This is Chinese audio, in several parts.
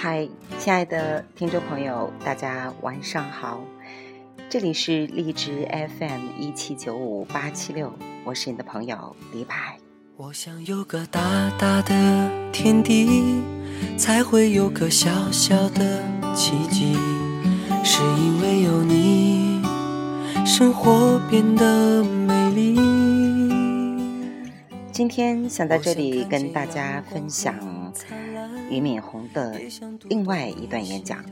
嗨，亲爱的听众朋友，大家晚上好！这里是荔枝 FM 一七九五八七六，我是你的朋友李柏。我想有个大大的天地，才会有个小小的奇迹，是因为有你，生活变得美丽。今天想在这里跟大家分享。俞敏洪的另外一段演讲，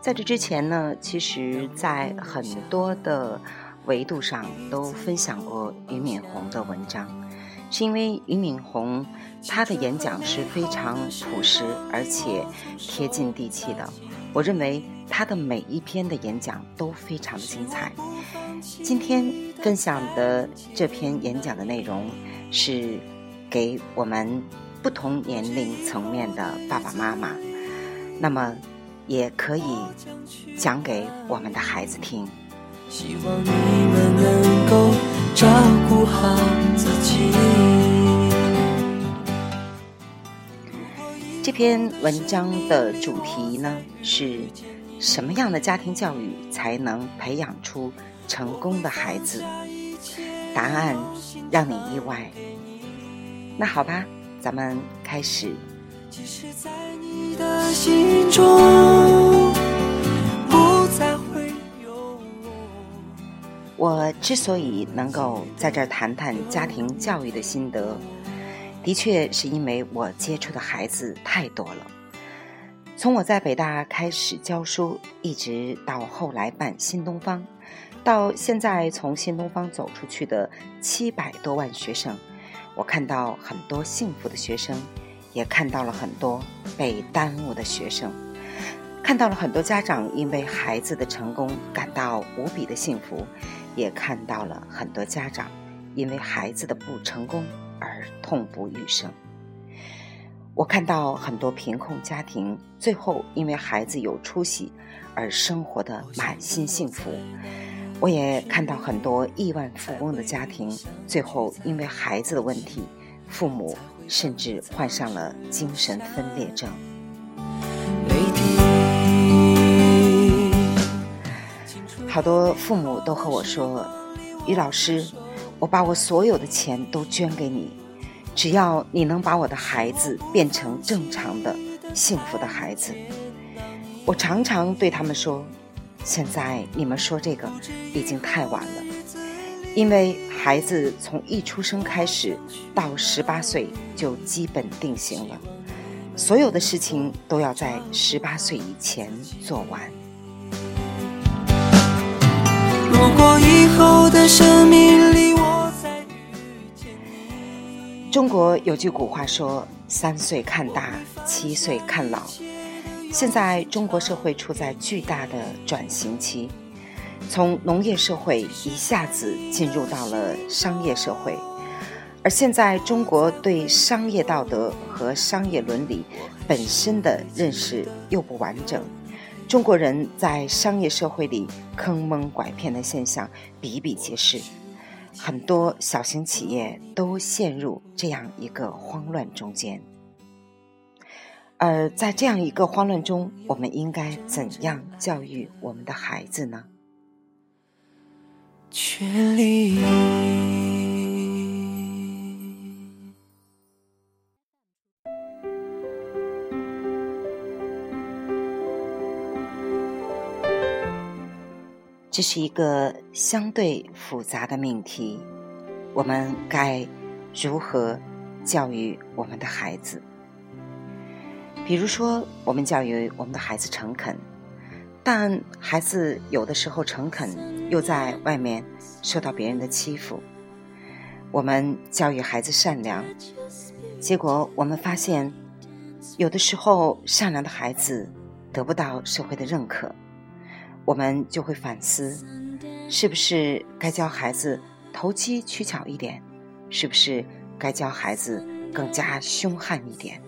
在这之前呢，其实，在很多的维度上都分享过俞敏洪的文章，是因为俞敏洪他的演讲是非常朴实而且贴近地气的。我认为他的每一篇的演讲都非常的精彩。今天分享的这篇演讲的内容是给我们。不同年龄层面的爸爸妈妈，那么也可以讲给我们的孩子听。希望你们能够照顾好自己。这篇文章的主题呢是什么样的家庭教育才能培养出成功的孩子？答案让你意外。那好吧。咱们开始。我之所以能够在这儿谈谈家庭教育的心得，的确是因为我接触的孩子太多了。从我在北大开始教书，一直到后来办新东方，到现在从新东方走出去的七百多万学生。我看到很多幸福的学生，也看到了很多被耽误的学生，看到了很多家长因为孩子的成功感到无比的幸福，也看到了很多家长因为孩子的不成功而痛不欲生。我看到很多贫困家庭最后因为孩子有出息而生活的满心幸福。我也看到很多亿万富翁的家庭，最后因为孩子的问题，父母甚至患上了精神分裂症。好多父母都和我说：“于老师，我把我所有的钱都捐给你，只要你能把我的孩子变成正常的、幸福的孩子。”我常常对他们说。现在你们说这个已经太晚了，因为孩子从一出生开始到十八岁就基本定型了，所有的事情都要在十八岁以前做完。如果以后的生命里我再遇见中国有句古话说：“三岁看大，七岁看老。”现在中国社会处在巨大的转型期，从农业社会一下子进入到了商业社会，而现在中国对商业道德和商业伦理本身的认识又不完整，中国人在商业社会里坑蒙拐骗的现象比比皆是，很多小型企业都陷入这样一个慌乱中间。而在这样一个慌乱中，我们应该怎样教育我们的孩子呢？权利。这是一个相对复杂的命题，我们该如何教育我们的孩子？比如说，我们教育我们的孩子诚恳，但孩子有的时候诚恳，又在外面受到别人的欺负。我们教育孩子善良，结果我们发现，有的时候善良的孩子得不到社会的认可，我们就会反思，是不是该教孩子投机取巧一点？是不是该教孩子更加凶悍一点？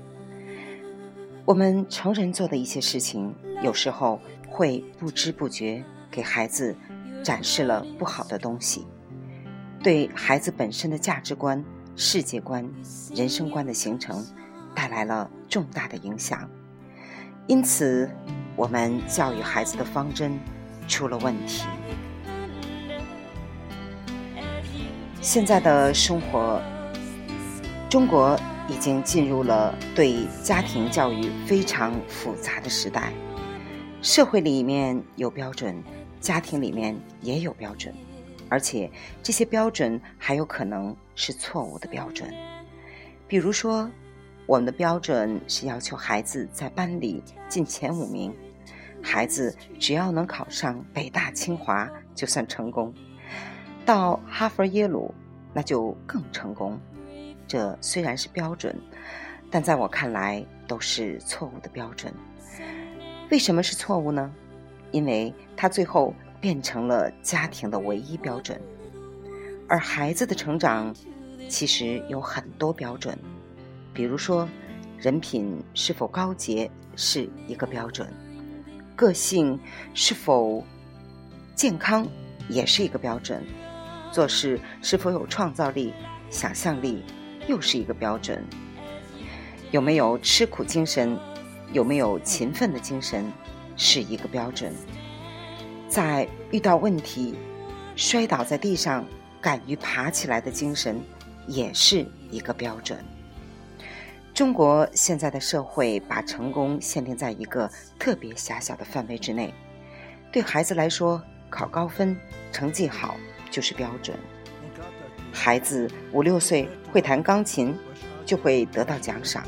我们成人做的一些事情，有时候会不知不觉给孩子展示了不好的东西，对孩子本身的价值观、世界观、人生观的形成带来了重大的影响。因此，我们教育孩子的方针出了问题。现在的生活，中国已经进入了对家庭教育非常复杂的时代。社会里面有标准，家庭里面也有标准，而且这些标准还有可能是错误的标准。比如说，我们的标准是要求孩子在班里进前五名，孩子只要能考上北大清华就算成功。到哈佛、耶鲁，那就更成功。这虽然是标准，但在我看来都是错误的标准。为什么是错误呢？因为它最后变成了家庭的唯一标准，而孩子的成长其实有很多标准。比如说，人品是否高洁是一个标准，个性是否健康也是一个标准。做事是否有创造力、想象力，又是一个标准。有没有吃苦精神，有没有勤奋的精神，是一个标准。在遇到问题，摔倒在地上，敢于爬起来的精神，也是一个标准。中国现在的社会把成功限定在一个特别狭小的范围之内，对孩子来说，考高分、成绩好。就是标准。孩子五六岁会弹钢琴，就会得到奖赏。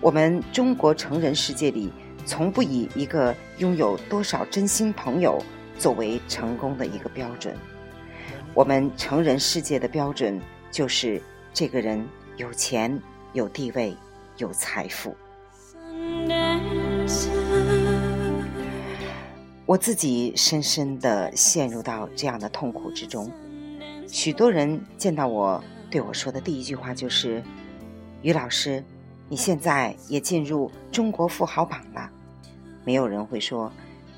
我们中国成人世界里，从不以一个拥有多少真心朋友作为成功的一个标准。我们成人世界的标准就是这个人有钱、有地位、有财富。我自己深深地陷入到这样的痛苦之中。许多人见到我对我说的第一句话就是：“于老师，你现在也进入中国富豪榜了。”没有人会说：“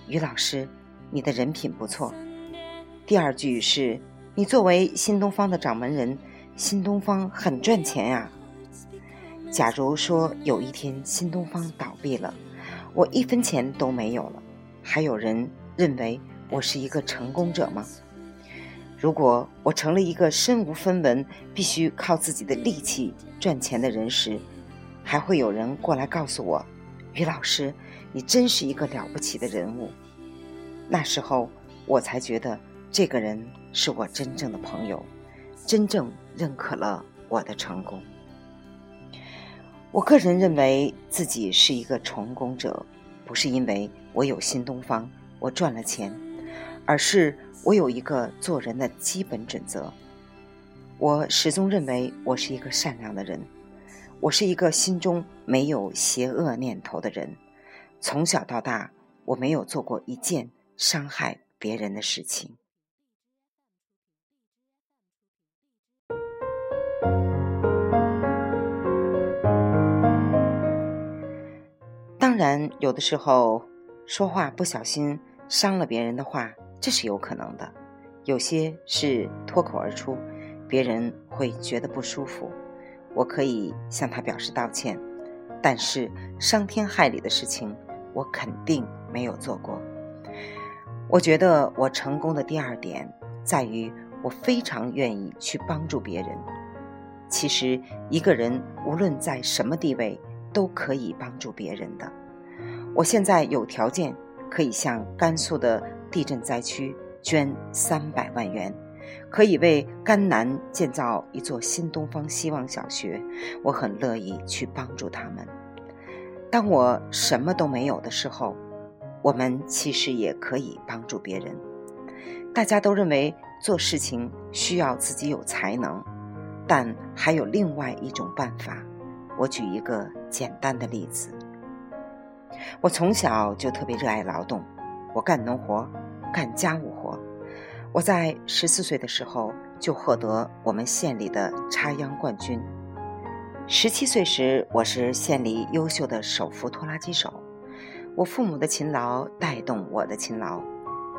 于老师，你的人品不错。”第二句是：“你作为新东方的掌门人，新东方很赚钱呀。”假如说有一天新东方倒闭了，我一分钱都没有了。还有人认为我是一个成功者吗？如果我成了一个身无分文、必须靠自己的力气赚钱的人时，还会有人过来告诉我：“于老师，你真是一个了不起的人物。”那时候，我才觉得这个人是我真正的朋友，真正认可了我的成功。我个人认为自己是一个成功者。不是因为我有新东方，我赚了钱，而是我有一个做人的基本准则。我始终认为我是一个善良的人，我是一个心中没有邪恶念头的人。从小到大，我没有做过一件伤害别人的事情。当然，有的时候说话不小心伤了别人的话，这是有可能的。有些是脱口而出，别人会觉得不舒服，我可以向他表示道歉。但是伤天害理的事情，我肯定没有做过。我觉得我成功的第二点在于，我非常愿意去帮助别人。其实，一个人无论在什么地位，都可以帮助别人的。我现在有条件可以向甘肃的地震灾区捐三百万元，可以为甘南建造一座新东方希望小学。我很乐意去帮助他们。当我什么都没有的时候，我们其实也可以帮助别人。大家都认为做事情需要自己有才能，但还有另外一种办法。我举一个简单的例子。我从小就特别热爱劳动，我干农活，干家务活。我在十四岁的时候就获得我们县里的插秧冠军。十七岁时，我是县里优秀的手扶拖拉机手。我父母的勤劳带动我的勤劳。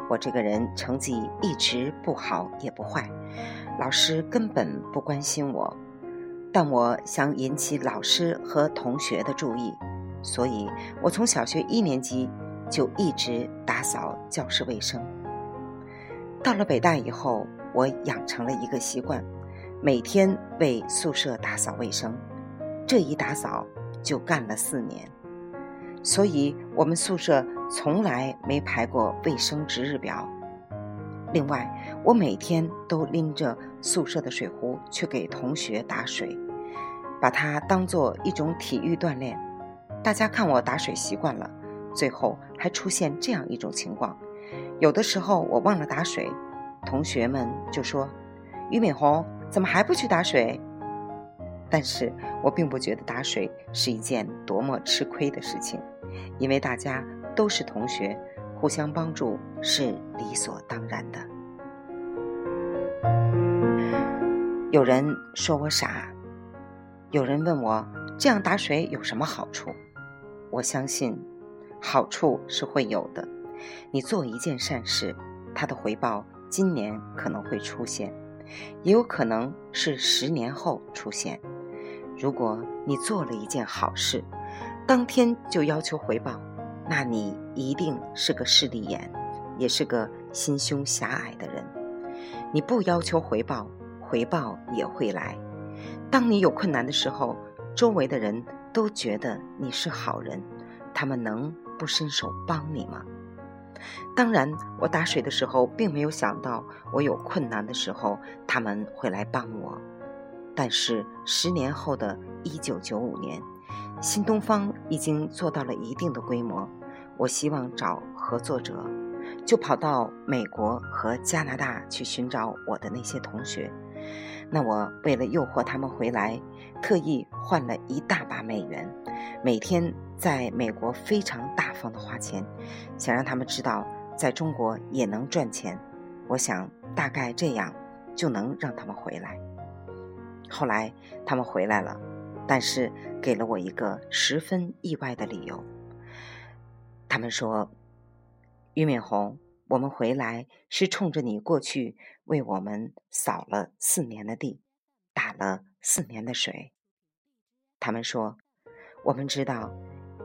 我这个人成绩一直不好也不坏，老师根本不关心我。但我想引起老师和同学的注意。所以我从小学一年级就一直打扫教室卫生。到了北大以后，我养成了一个习惯，每天为宿舍打扫卫生。这一打扫就干了四年，所以我们宿舍从来没排过卫生值日表。另外，我每天都拎着宿舍的水壶去给同学打水，把它当做一种体育锻炼。大家看我打水习惯了，最后还出现这样一种情况：有的时候我忘了打水，同学们就说：“俞敏洪怎么还不去打水？”但是我并不觉得打水是一件多么吃亏的事情，因为大家都是同学。互相帮助是理所当然的。有人说我傻，有人问我这样打水有什么好处？我相信，好处是会有的。你做一件善事，它的回报今年可能会出现，也有可能是十年后出现。如果你做了一件好事，当天就要求回报。那你一定是个势利眼，也是个心胸狭隘的人。你不要求回报，回报也会来。当你有困难的时候，周围的人都觉得你是好人，他们能不伸手帮你吗？当然，我打水的时候并没有想到我有困难的时候他们会来帮我。但是十年后的一九九五年，新东方已经做到了一定的规模。我希望找合作者，就跑到美国和加拿大去寻找我的那些同学。那我为了诱惑他们回来，特意换了一大把美元，每天在美国非常大方的花钱，想让他们知道在中国也能赚钱。我想大概这样就能让他们回来。后来他们回来了，但是给了我一个十分意外的理由。他们说：“俞敏洪，我们回来是冲着你过去为我们扫了四年的地，打了四年的水。”他们说：“我们知道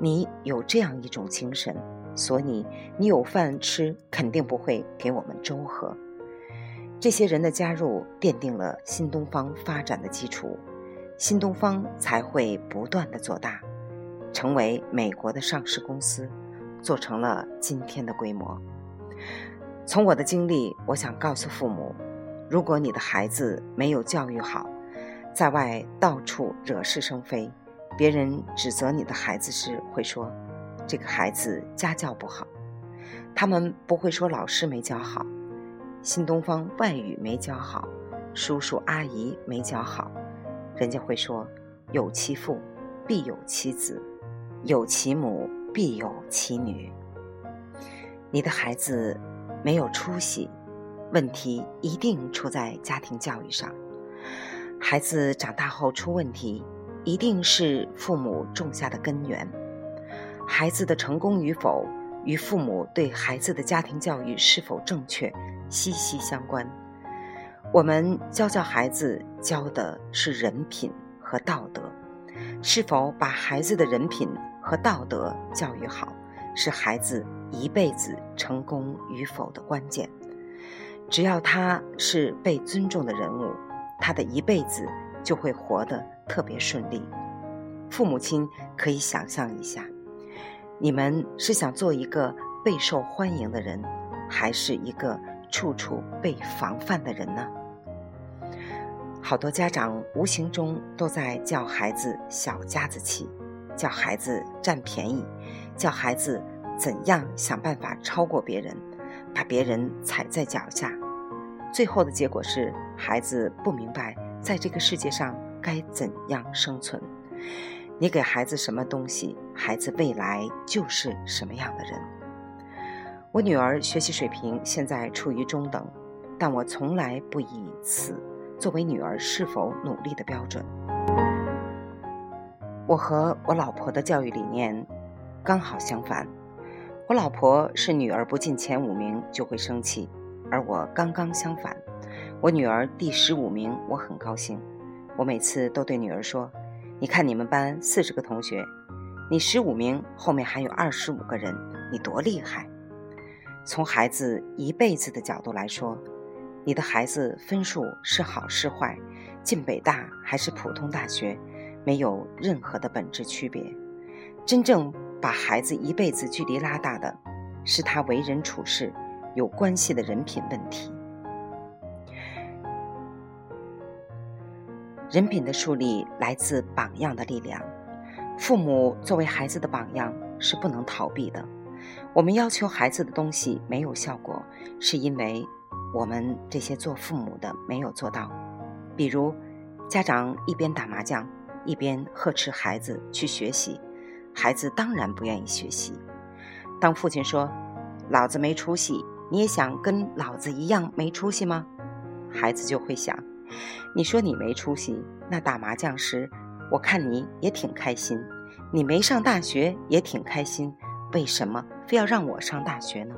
你有这样一种精神，所以你有饭吃，肯定不会给我们粥喝。”这些人的加入奠定了新东方发展的基础，新东方才会不断的做大，成为美国的上市公司。做成了今天的规模。从我的经历，我想告诉父母：如果你的孩子没有教育好，在外到处惹是生非，别人指责你的孩子时，会说这个孩子家教不好。他们不会说老师没教好，新东方外语没教好，叔叔阿姨没教好，人家会说有其父必有其子，有其母。必有其女。你的孩子没有出息，问题一定出在家庭教育上。孩子长大后出问题，一定是父母种下的根源。孩子的成功与否，与父母对孩子的家庭教育是否正确息息相关。我们教教孩子，教的是人品和道德，是否把孩子的人品？和道德教育好，是孩子一辈子成功与否的关键。只要他是被尊重的人物，他的一辈子就会活得特别顺利。父母亲可以想象一下，你们是想做一个备受欢迎的人，还是一个处处被防范的人呢？好多家长无形中都在叫孩子小家子气。叫孩子占便宜，叫孩子怎样想办法超过别人，把别人踩在脚下。最后的结果是，孩子不明白在这个世界上该怎样生存。你给孩子什么东西，孩子未来就是什么样的人。我女儿学习水平现在处于中等，但我从来不以此作为女儿是否努力的标准。我和我老婆的教育理念刚好相反。我老婆是女儿不进前五名就会生气，而我刚刚相反。我女儿第十五名，我很高兴。我每次都对女儿说：“你看你们班四十个同学，你十五名，后面还有二十五个人，你多厉害！从孩子一辈子的角度来说，你的孩子分数是好是坏，进北大还是普通大学，没有任何的本质区别。真正把孩子一辈子距离拉大的，是他为人处事有关系的人品问题。人品的树立来自榜样的力量，父母作为孩子的榜样是不能逃避的。我们要求孩子的东西没有效果，是因为我们这些做父母的没有做到。比如，家长一边打麻将，一边呵斥孩子去学习，孩子当然不愿意学习。当父亲说：“老子没出息，你也想跟老子一样没出息吗？”孩子就会想：“你说你没出息，那打麻将时，我看你也挺开心；你没上大学也挺开心。”为什么非要让我上大学呢？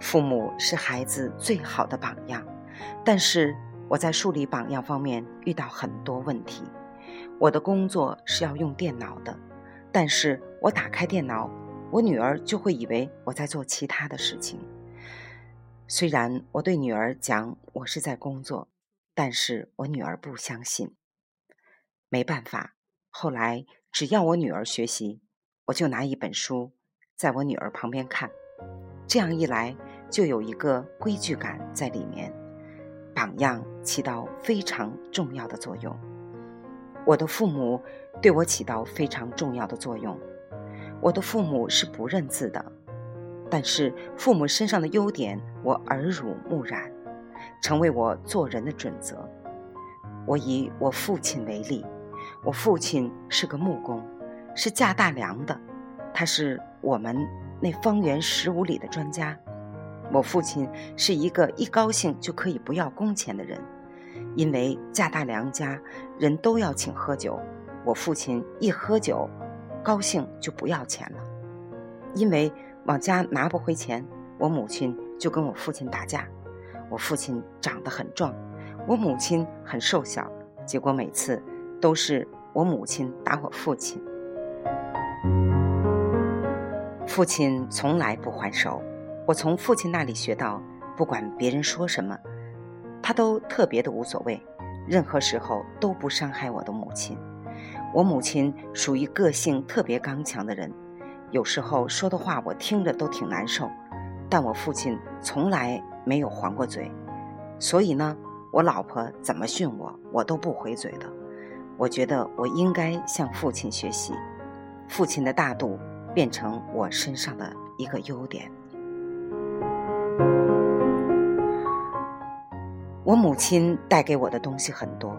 父母是孩子最好的榜样，但是我在树立榜样方面遇到很多问题。我的工作是要用电脑的，但是我打开电脑，我女儿就会以为我在做其他的事情。虽然我对女儿讲我是在工作，但是我女儿不相信。没办法，后来只要我女儿学习。我就拿一本书，在我女儿旁边看，这样一来就有一个规矩感在里面。榜样起到非常重要的作用。我的父母对我起到非常重要的作用。我的父母是不认字的，但是父母身上的优点我耳濡目染，成为我做人的准则。我以我父亲为例，我父亲是个木工。是架大梁的，他是我们那方圆十五里的专家。我父亲是一个一高兴就可以不要工钱的人，因为架大梁家人都要请喝酒，我父亲一喝酒，高兴就不要钱了。因为往家拿不回钱，我母亲就跟我父亲打架。我父亲长得很壮，我母亲很瘦小，结果每次都是我母亲打我父亲。父亲从来不还手，我从父亲那里学到，不管别人说什么，他都特别的无所谓，任何时候都不伤害我的母亲。我母亲属于个性特别刚强的人，有时候说的话我听着都挺难受，但我父亲从来没有还过嘴，所以呢，我老婆怎么训我，我都不回嘴的。我觉得我应该向父亲学习，父亲的大度。变成我身上的一个优点。我母亲带给我的东西很多，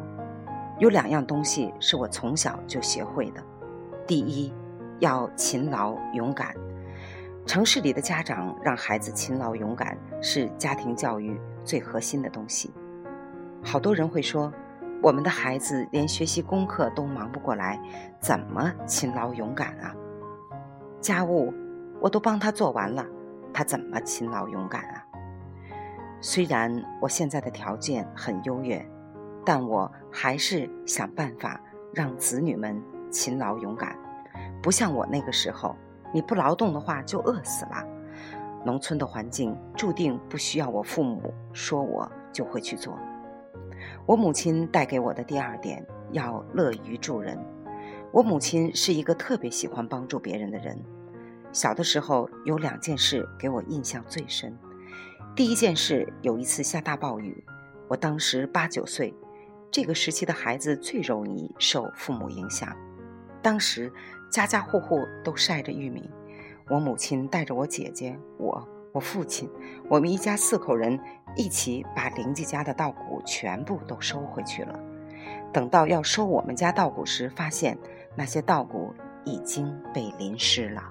有两样东西是我从小就学会的。第一，要勤劳勇敢。城市里的家长让孩子勤劳勇敢是家庭教育最核心的东西。好多人会说，我们的孩子连学习功课都忙不过来，怎么勤劳勇敢啊？家务我都帮他做完了，他怎么勤劳勇敢啊？虽然我现在的条件很优越，但我还是想办法让子女们勤劳勇敢。不像我那个时候，你不劳动的话就饿死了。农村的环境注定不需要我父母说，我就会去做。我母亲带给我的第二点，要乐于助人。我母亲是一个特别喜欢帮助别人的人。小的时候有两件事给我印象最深。第一件事，有一次下大暴雨，我当时八九岁，这个时期的孩子最容易受父母影响。当时家家户户都晒着玉米，我母亲带着我姐姐、我、我父亲，我们一家四口人一起把邻居家的稻谷全部都收回去了。等到要收我们家稻谷时，发现。那些稻谷已经被淋湿了。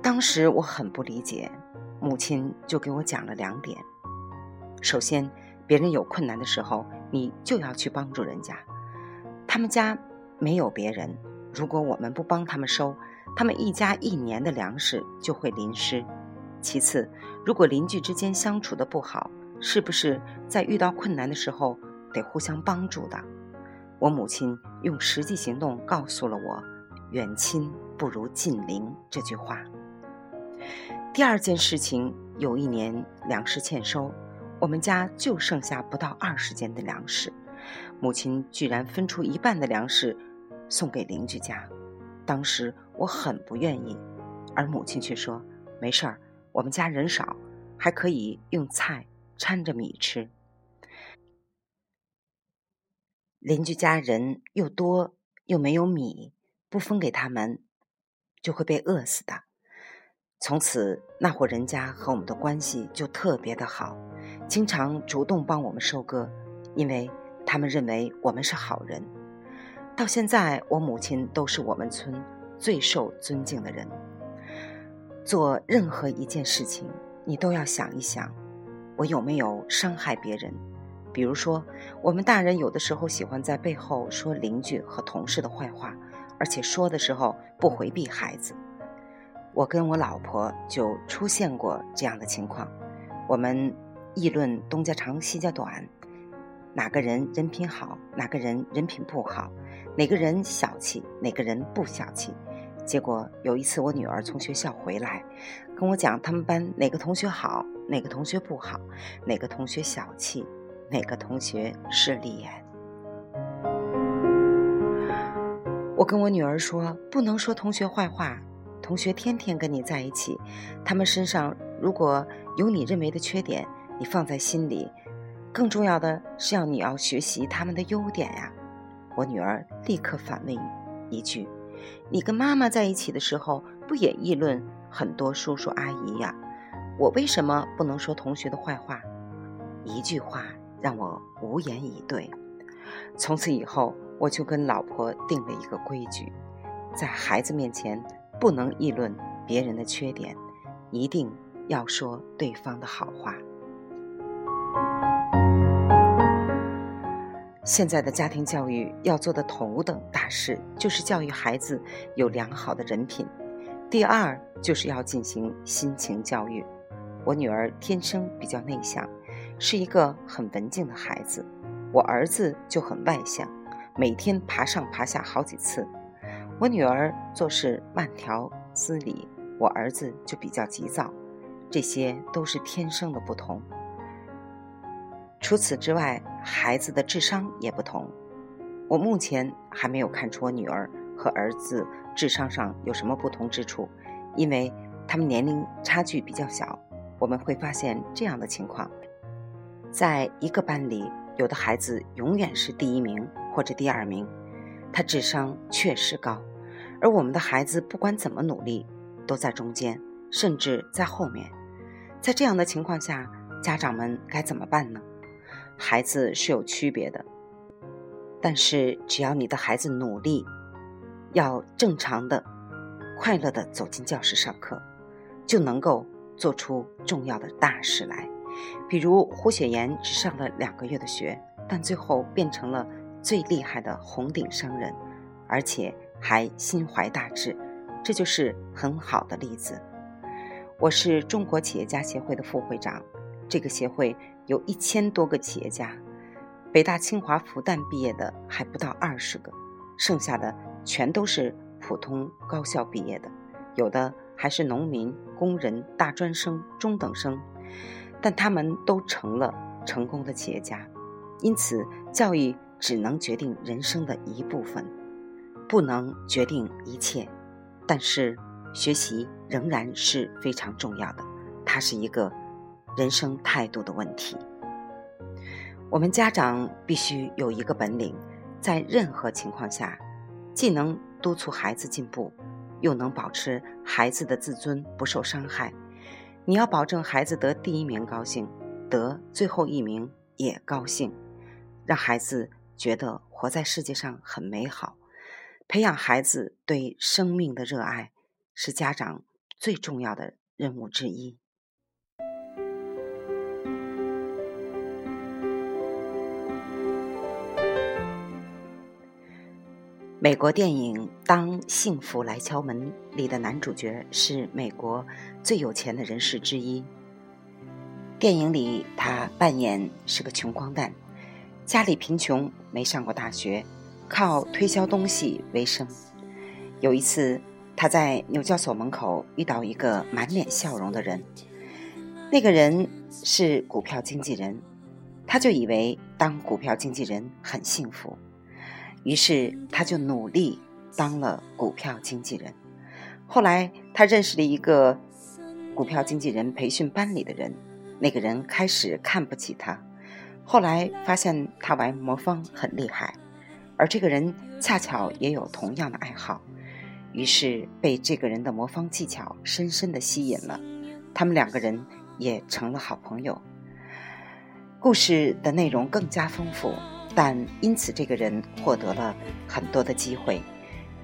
当时我很不理解，母亲就给我讲了两点：首先，别人有困难的时候，你就要去帮助人家。他们家没有别人，如果我们不帮他们收，他们一家一年的粮食就会淋湿。其次，如果邻居之间相处的不好，是不是在遇到困难的时候？得互相帮助的。我母亲用实际行动告诉了我“远亲不如近邻”这句话。第二件事情，有一年粮食欠收，我们家就剩下不到二十斤的粮食，母亲居然分出一半的粮食送给邻居家。当时我很不愿意，而母亲却说：“没事儿，我们家人少，还可以用菜掺着米吃。”邻居家人又多又没有米，不分给他们，就会被饿死的。从此，那户人家和我们的关系就特别的好，经常主动帮我们收割，因为他们认为我们是好人。到现在，我母亲都是我们村最受尊敬的人。做任何一件事情，你都要想一想，我有没有伤害别人。比如说，我们大人有的时候喜欢在背后说邻居和同事的坏话，而且说的时候不回避孩子。我跟我老婆就出现过这样的情况，我们议论东家长西家短，哪个人人品好，哪个人人品不好，哪个人小气，哪个人不小气。结果有一次我女儿从学校回来，跟我讲他们班哪个同学好，哪个同学不好，哪个同学小气，哪个同学势利眼。我跟我女儿说，不能说同学坏话。同学天天跟你在一起，他们身上如果有你认为的缺点，你放在心里。更重要的是要你要学习他们的优点呀。我女儿立刻反问一句：“你跟妈妈在一起的时候，不也议论很多叔叔阿姨呀？我为什么不能说同学的坏话？”一句话让我无言以对。从此以后，我就跟老婆定了一个规矩，在孩子面前。不能议论别人的缺点，一定要说对方的好话。现在的家庭教育要做的头等大事，就是教育孩子有良好的人品。第二，就是要进行心情教育。我女儿天生比较内向，是一个很文静的孩子；我儿子就很外向，每天爬上爬下好几次。我女儿做事慢条斯理，我儿子就比较急躁，这些都是天生的不同。除此之外，孩子的智商也不同。我目前还没有看出我女儿和儿子智商上有什么不同之处，因为他们年龄差距比较小。我们会发现这样的情况：在一个班里，有的孩子永远是第一名或者第二名。他智商确实高，而我们的孩子不管怎么努力，都在中间，甚至在后面。在这样的情况下，家长们该怎么办呢？孩子是有区别的，但是只要你的孩子努力，要正常的、快乐的走进教室上课，就能够做出重要的大事来。比如胡雪岩只上了两个月的学，但最后变成了。最厉害的红顶商人，而且还心怀大志，这就是很好的例子。我是中国企业家协会的副会长，这个协会有一千多个企业家，北大、清华、复旦毕业的还不到二十个，剩下的全都是普通高校毕业的，有的还是农民、工人、大专生、中等生，但他们都成了成功的企业家。因此，教育。只能决定人生的一部分，不能决定一切。但是，学习仍然是非常重要的，它是一个人生态度的问题。我们家长必须有一个本领，在任何情况下，既能督促孩子进步，又能保持孩子的自尊不受伤害。你要保证孩子得第一名高兴，得最后一名也高兴，让孩子。觉得活在世界上很美好，培养孩子对生命的热爱是家长最重要的任务之一。美国电影《当幸福来敲门》里的男主角是美国最有钱的人士之一。电影里他扮演是个穷光蛋。家里贫穷，没上过大学，靠推销东西为生。有一次，他在纽交所门口遇到一个满脸笑容的人，那个人是股票经纪人，他就以为当股票经纪人很幸福，于是他就努力当了股票经纪人。后来，他认识了一个股票经纪人培训班里的人，那个人开始看不起他，后来发现他玩魔方很厉害，而这个人恰巧也有同样的爱好。于是被这个人的魔方技巧深深的吸引了，他们两个人也成了好朋友。故事的内容更加丰富，但因此这个人获得了很多的机会，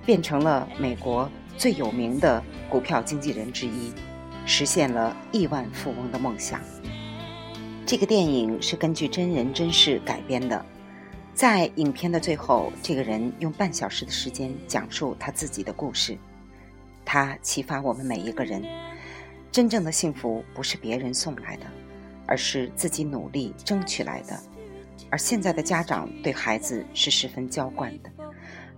变成了美国最有名的股票经纪人之一，实现了亿万富翁的梦想。这个电影是根据真人真事改编的。在影片的最后，这个人用半小时的时间讲述他自己的故事。他启发我们每一个人：真正的幸福不是别人送来的，而是自己努力争取来的。而现在的家长对孩子是十分娇惯的，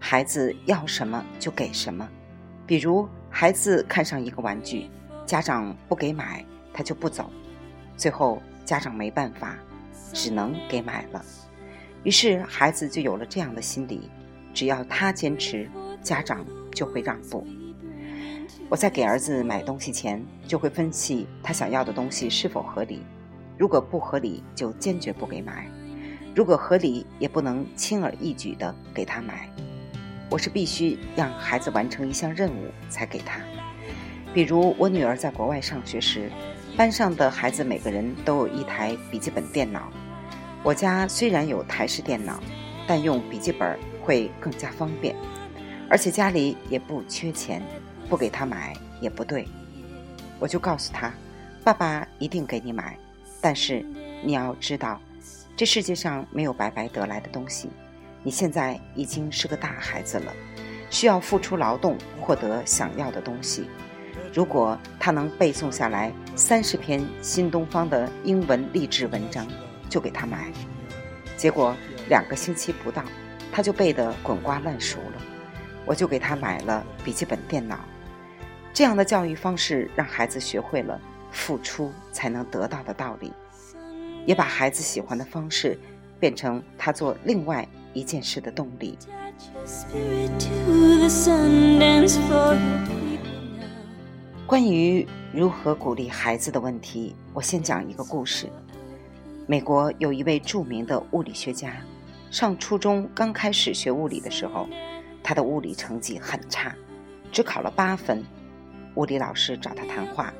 孩子要什么就给什么。比如，孩子看上一个玩具，家长不给买，他就不走。最后，家长没办法，只能给买了。于是孩子就有了这样的心理：只要他坚持，家长就会让步。我在给儿子买东西前，就会分析他想要的东西是否合理。如果不合理，就坚决不给买；如果合理，也不能轻而易举地给他买。我是必须让孩子完成一项任务才给他。比如我女儿在国外上学时，班上的孩子每个人都有一台笔记本电脑。我家虽然有台式电脑，但用笔记本会更加方便，而且家里也不缺钱，不给他买也不对。我就告诉他，爸爸一定给你买，但是你要知道，这世界上没有白白得来的东西。你现在已经是个大孩子了，需要付出劳动获得想要的东西。如果他能背诵下来三十篇新东方的英文励志文章。就给他买，结果两个星期不到，他就背得滚瓜烂熟了。我就给他买了笔记本电脑。这样的教育方式让孩子学会了付出才能得到的道理，也把孩子喜欢的方式变成他做另外一件事的动力。关于如何鼓励孩子的问题，我先讲一个故事。美国有一位著名的物理学家，上初中刚开始学物理的时候，他的物理成绩很差，只考了八分。物理老师找他谈话，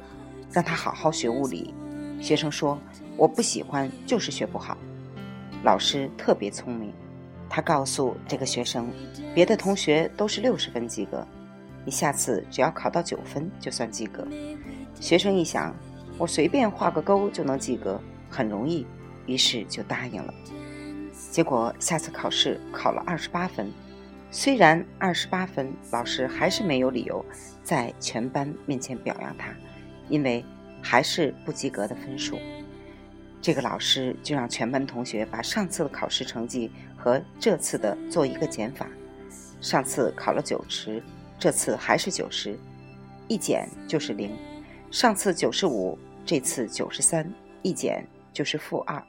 让他好好学物理。学生说：“我不喜欢，就是学不好。”老师特别聪明，他告诉这个学生：“别的同学都是六十分及格，你下次只要考到九分就算及格。”学生一想：“我随便画个勾就能及格。”很容易，于是就答应了。结果下次考试考了二十八分，虽然二十八分，老师还是没有理由在全班面前表扬他，因为还是不及格的分数。这个老师就让全班同学把上次的考试成绩和这次的做一个减法。上次考了九十，这次还是九十，一减就是零。上次九十五，这次九十三，一减。就是负二，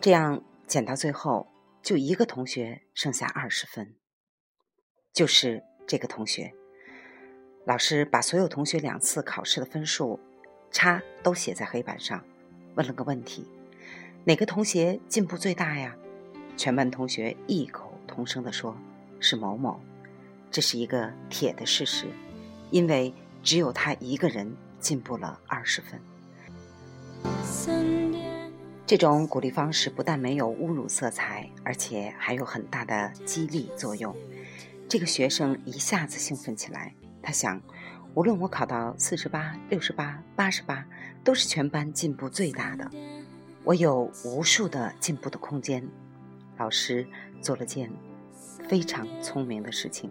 这样减到最后，就一个同学剩下二十分，就是这个同学。老师把所有同学两次考试的分数差都写在黑板上，问了个问题：哪个同学进步最大呀？全班同学异口同声地说：“是某某。”这是一个铁的事实，因为只有他一个人进步了二十分。这种鼓励方式不但没有侮辱色彩，而且还有很大的激励作用。这个学生一下子兴奋起来，他想：无论我考到四十八、六十八、八十八，都是全班进步最大的。我有无数的进步的空间。老师做了件非常聪明的事情，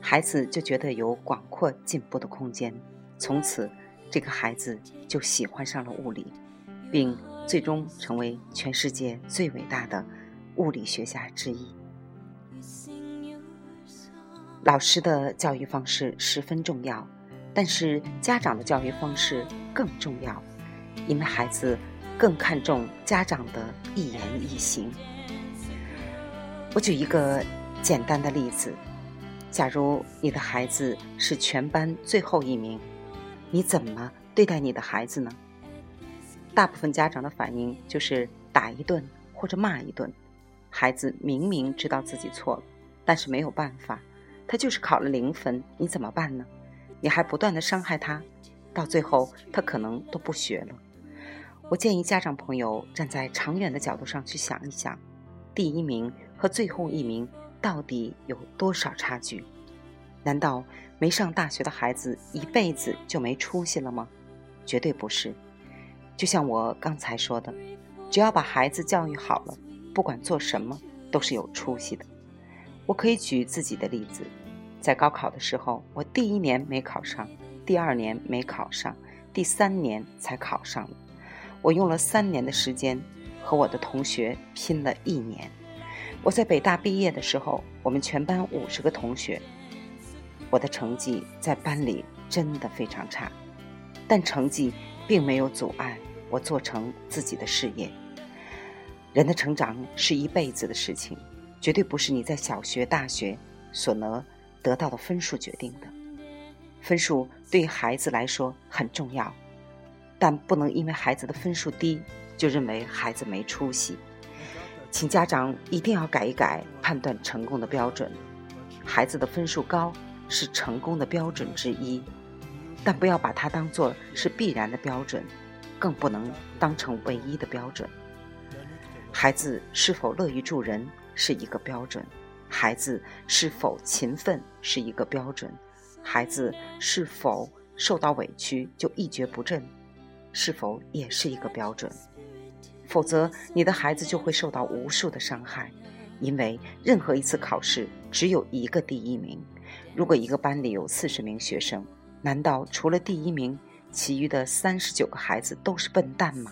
孩子就觉得有广阔进步的空间。从此，这个孩子就喜欢上了物理。并最终成为全世界最伟大的物理学家之一。老师的教育方式十分重要，但是家长的教育方式更重要，因为孩子更看重家长的一言一行。我举一个简单的例子：假如你的孩子是全班最后一名，你怎么对待你的孩子呢？大部分家长的反应就是打一顿或者骂一顿。孩子明明知道自己错了，但是没有办法，他就是考了零分，你怎么办呢？你还不断的伤害他，到最后他可能都不学了。我建议家长朋友站在长远的角度上去想一想，第一名和最后一名到底有多少差距？难道没上大学的孩子一辈子就没出息了吗？绝对不是。就像我刚才说的，只要把孩子教育好了。不管做什么都是有出息的。我可以举自己的例子，在高考的时候，我第一年没考上，第二年没考上，第三年才考上了。我用了三年的时间和我的同学拼了一年。我在北大毕业的时候，我们全班五十个同学，我的成绩在班里真的非常差，但成绩并没有阻碍我做成自己的事业。人的成长是一辈子的事情，绝对不是你在小学、大学所能得到的分数决定的。分数对于孩子来说很重要，但不能因为孩子的分数低就认为孩子没出息。请家长一定要改一改判断成功的标准。孩子的分数高是成功的标准之一，但不要把它当做是必然的标准，更不能当成唯一的标准。孩子是否乐于助人是一个标准，孩子是否勤奋是一个标准，孩子是否受到委屈就一蹶不振，是否也是一个标准？否则，你的孩子就会受到无数的伤害，因为任何一次考试只有一个第一名。如果一个班里有四十名学生，难道除了第一名，其余的三十九个孩子都是笨蛋吗？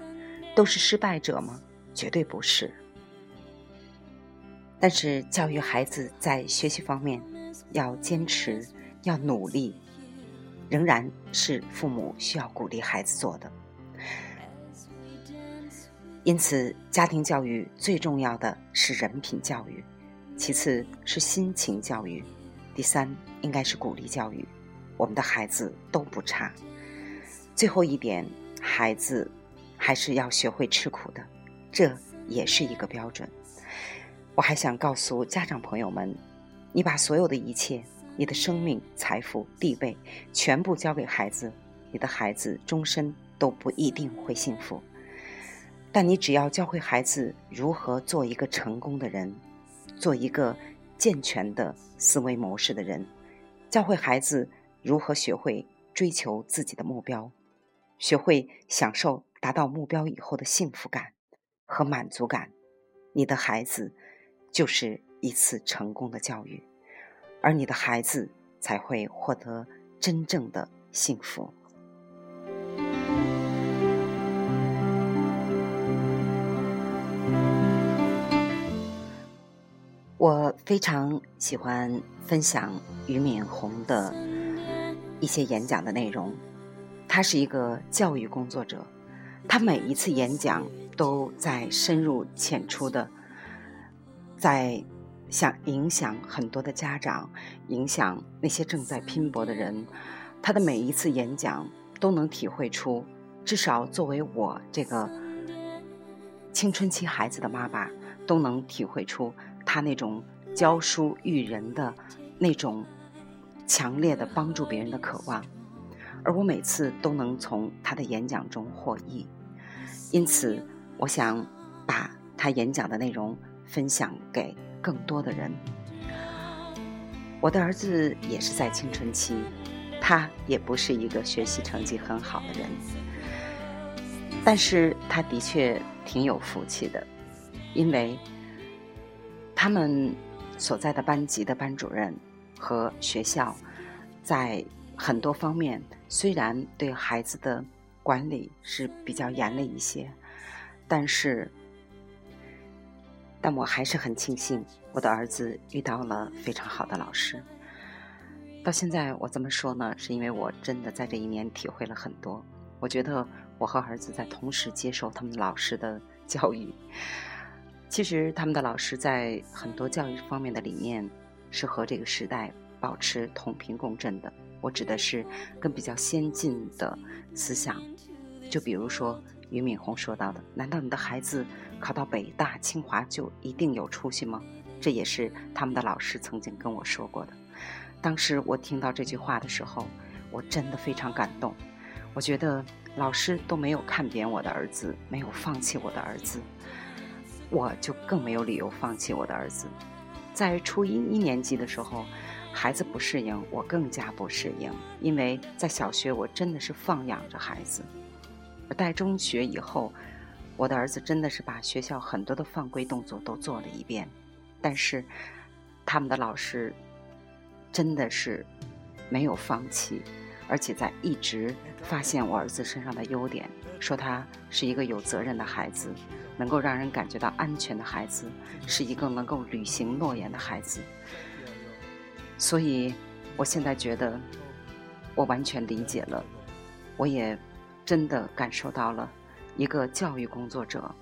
都是失败者吗？绝对不是，但是教育孩子在学习方面要坚持、要努力，仍然是父母需要鼓励孩子做的。因此，家庭教育最重要的是人品教育，其次是心情教育，第三应该是鼓励教育。我们的孩子都不差。最后一点，孩子还是要学会吃苦的。这也是一个标准。我还想告诉家长朋友们，你把所有的一切，你的生命、财富、地位，全部交给孩子，你的孩子终身都不一定会幸福。但你只要教会孩子如何做一个成功的人，做一个健全的思维模式的人，教会孩子如何学会追求自己的目标，学会享受达到目标以后的幸福感。和满足感，你的孩子就是一次成功的教育，而你的孩子才会获得真正的幸福。我非常喜欢分享俞敏洪的一些演讲的内容，他是一个教育工作者，他每一次演讲。都在深入浅出的，在想影响很多的家长，影响那些正在拼搏的人。他的每一次演讲都能体会出，至少作为我这个青春期孩子的妈妈，都能体会出他那种教书育人的那种强烈的帮助别人的渴望。而我每次都能从他的演讲中获益，因此。我想把他演讲的内容分享给更多的人。我的儿子也是在青春期，他也不是一个学习成绩很好的人，但是他的确挺有福气的，因为他们所在的班级的班主任和学校在很多方面虽然对孩子的管理是比较严厉一些。但是，但我还是很庆幸，我的儿子遇到了非常好的老师。到现在我这么说呢，是因为我真的在这一年体会了很多。我觉得我和儿子在同时接受他们老师的教育。其实他们的老师在很多教育方面的理念是和这个时代保持同频共振的。我指的是跟比较先进的思想，就比如说俞敏洪说到的：“难道你的孩子考到北大、清华就一定有出息吗？”这也是他们的老师曾经跟我说过的。当时我听到这句话的时候，我真的非常感动。我觉得老师都没有看扁我的儿子，没有放弃我的儿子。我就更没有理由放弃我的儿子。在初一一年级的时候，孩子不适应，我更加不适应。因为在小学，我真的是放养着孩子；而在中学以后，我的儿子真的是把学校很多的犯规动作都做了一遍。但是，他们的老师真的是没有放弃，而且在一直发现我儿子身上的优点，说他是一个有责任的孩子。能够让人感觉到安全的孩子，是一个能够履行诺言的孩子。所以，我现在觉得，我完全理解了，我也真的感受到了一个教育工作者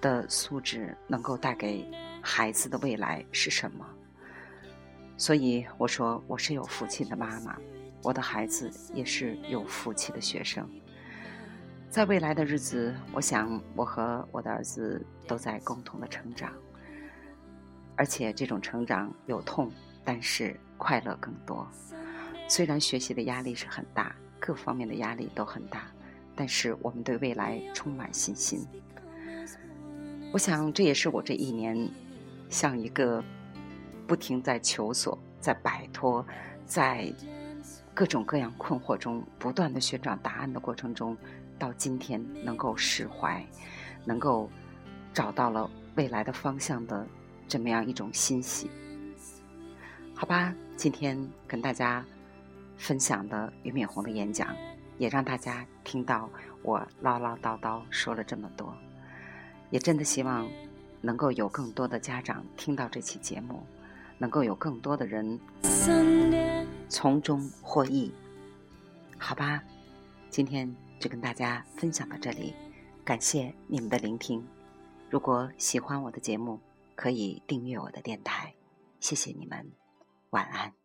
的素质能够带给孩子的未来是什么。所以，我说我是有福气的妈妈，我的孩子也是有福气的学生。在未来的日子，我想我和我的儿子都在共同的成长，而且这种成长有痛，但是快乐更多。虽然学习的压力是很大，各方面的压力都很大，但是我们对未来充满信心。我想这也是我这一年像一个不停在求索、在摆脱、在各种各样困惑中不断的寻找答案的过程中。到今天能够释怀，能够找到了未来的方向的这么样一种欣喜，好吧，今天跟大家分享的俞敏洪的演讲，也让大家听到我唠唠叨叨说了这么多，也真的希望能够有更多的家长听到这期节目，能够有更多的人从中获益，好吧，今天。就跟大家分享到这里，感谢你们的聆听。如果喜欢我的节目，可以订阅我的电台。谢谢你们，晚安。